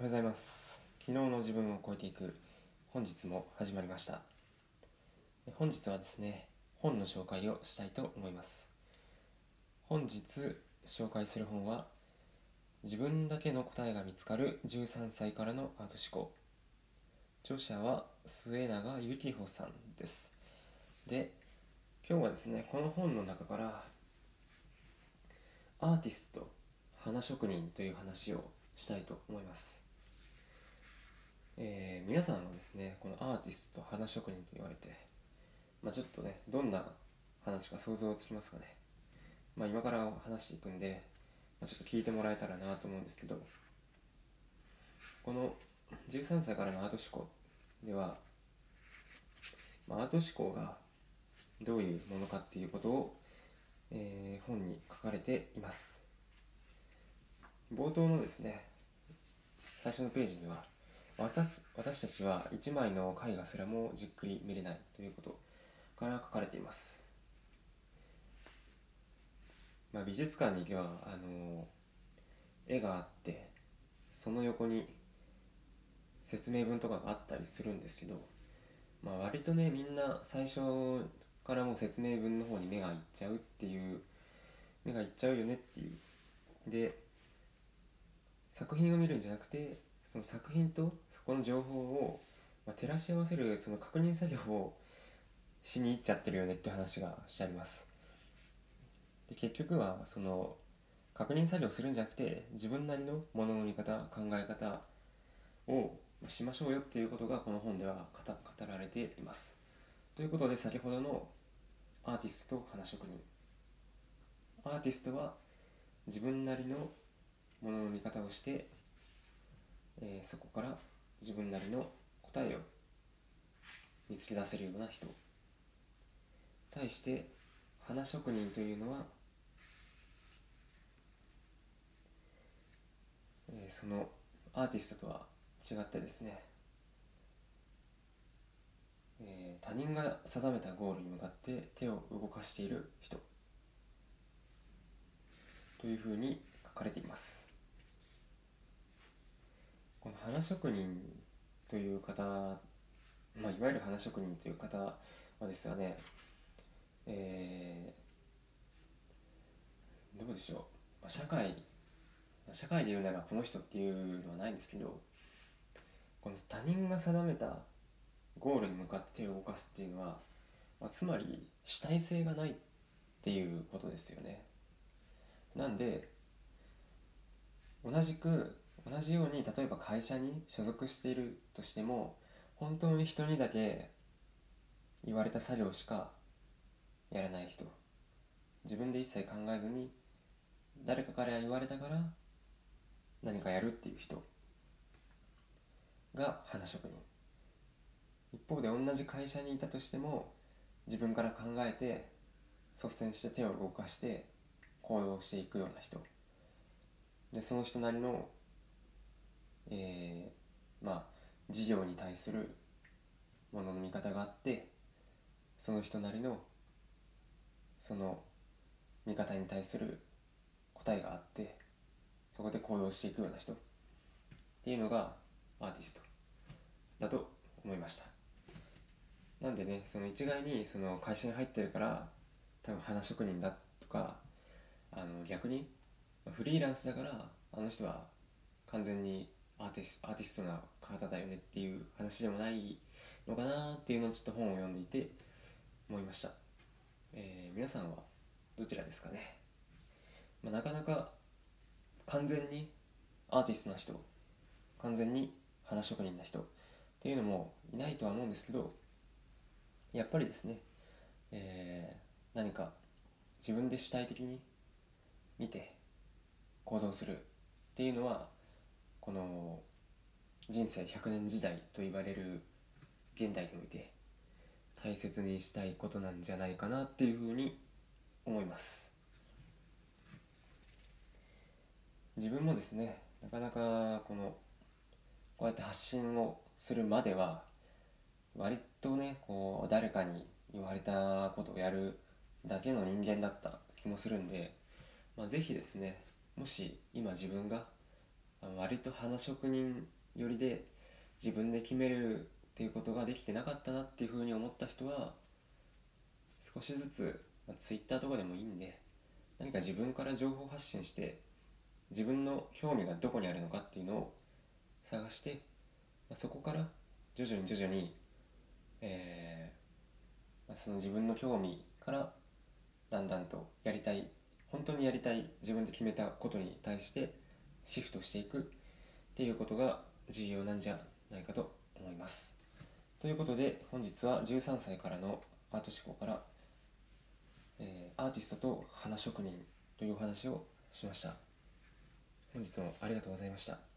おはようございます。昨日の自分を超えていく本日も始まりました。本日はですね本の紹介をしたいと思います。本日紹介する本は自分だけの答えが見つかる13歳からのアート思考。著者は末永幸穂さんです。で今日はですねこの本の中からアーティスト花職人という話をしたいと思います、皆さんはですねこのアーティスト花職人と言われて、まあ、ちょっとねどんな話か想像つきますかね、まあ、今から話していくんで、まあ、ちょっと聞いてもらえたらなと思うんですけどこの13歳からのアート思考では、まあ、アート思考がどういうものかっていうことを、えー、本に書かれています。冒頭のですね最初のページには私私たちは1枚の絵画すらもじっくり見れないということから書かれています、まあ、美術館に行けばあの絵があってその横に説明文とかがあったりするんですけど、まあ、割とねみんな最初からもう説明文の方に目がいっちゃうっていう目がいっちゃうよねっていう。で作品を見るんじゃなくてその作品とそこの情報を、ま、照らし合わせるその確認作業をしに行っちゃってるよねって話がしてあります。で結局はその確認作業するんじゃなくて自分なりのものの見方考え方をしましょうよっていうことがこの本では語られています。ということで先ほどのアーティストと花職人。アーティストは自分なりのものの見方をして、えー、そこから自分なりの答えを見つけ出せるような人対して花職人というのは、えー、そのアーティストとは違ってですね、えー、他人が定めたゴールに向かって手を動かしている人というふうに書かれています。この花職人という方、まあ、いわゆる花職人という方はですがね、えー、どうでしょう、まあ、社会社会で言うならこの人っていうのはないんですけどこの他人が定めたゴールに向かって手を動かすっていうのは、まあ、つまり主体性がないっていうことですよね。なんで同じく同じように例えば会社に所属しているとしても本当に人にだけ言われた作業しかやらない人自分で一切考えずに誰かから言われたから何かやるっていう人が花職人。一方で同じ会社にいたとしても自分から考えて率先して手を動かして行動していくような人。でその人なりのえー、まあ事業に対するものの見方があってその人なりのその見方に対する答えがあってそこで行動していくような人っていうのがアーティストだと思いました。なんでねその一概にその会社に入ってるから多分花職人だとかあの逆にフリーランスだからあの人は完全にアーティスアーティストな方だよねっていう話でもないのかなっていうのをちょっと本を読んでいて思いました、えー、皆さんはどちらですかね、まあ、なかなか完全にアーティストな人完全に花職人な人っていうのもいないとは思うんですけどやっぱりですね、えー、何か自分で主体的に見て行動するっていうのはこの人生100年時代と言われる現代において大切にしたいことなんじゃないかなっていうふうに思います。自分もですねなかなかこのこうやって発信をするまでは割とねこう誰かに言われたことをやるだけの人間だった気もするんで、まあ、ぜひですねもし今自分が割と花職人寄りで自分で決めるっていうことができてなかったなっていうふうに思った人は少しずつ、まあ、Twitter とかでもいいんで何か自分から情報発信して自分の興味がどこにあるのかっていうのを探して、まあ、そこから徐々に徐々に、えーまあ、その自分の興味からだんだんとやりたい本当にやりたい自分で決めたことに対してシフトしていくっていうことが重要なんじゃないかと思います。ということで本日は13歳からのアート思考から、えーアーティストと花職人というお話をしました。本日もありがとうございました。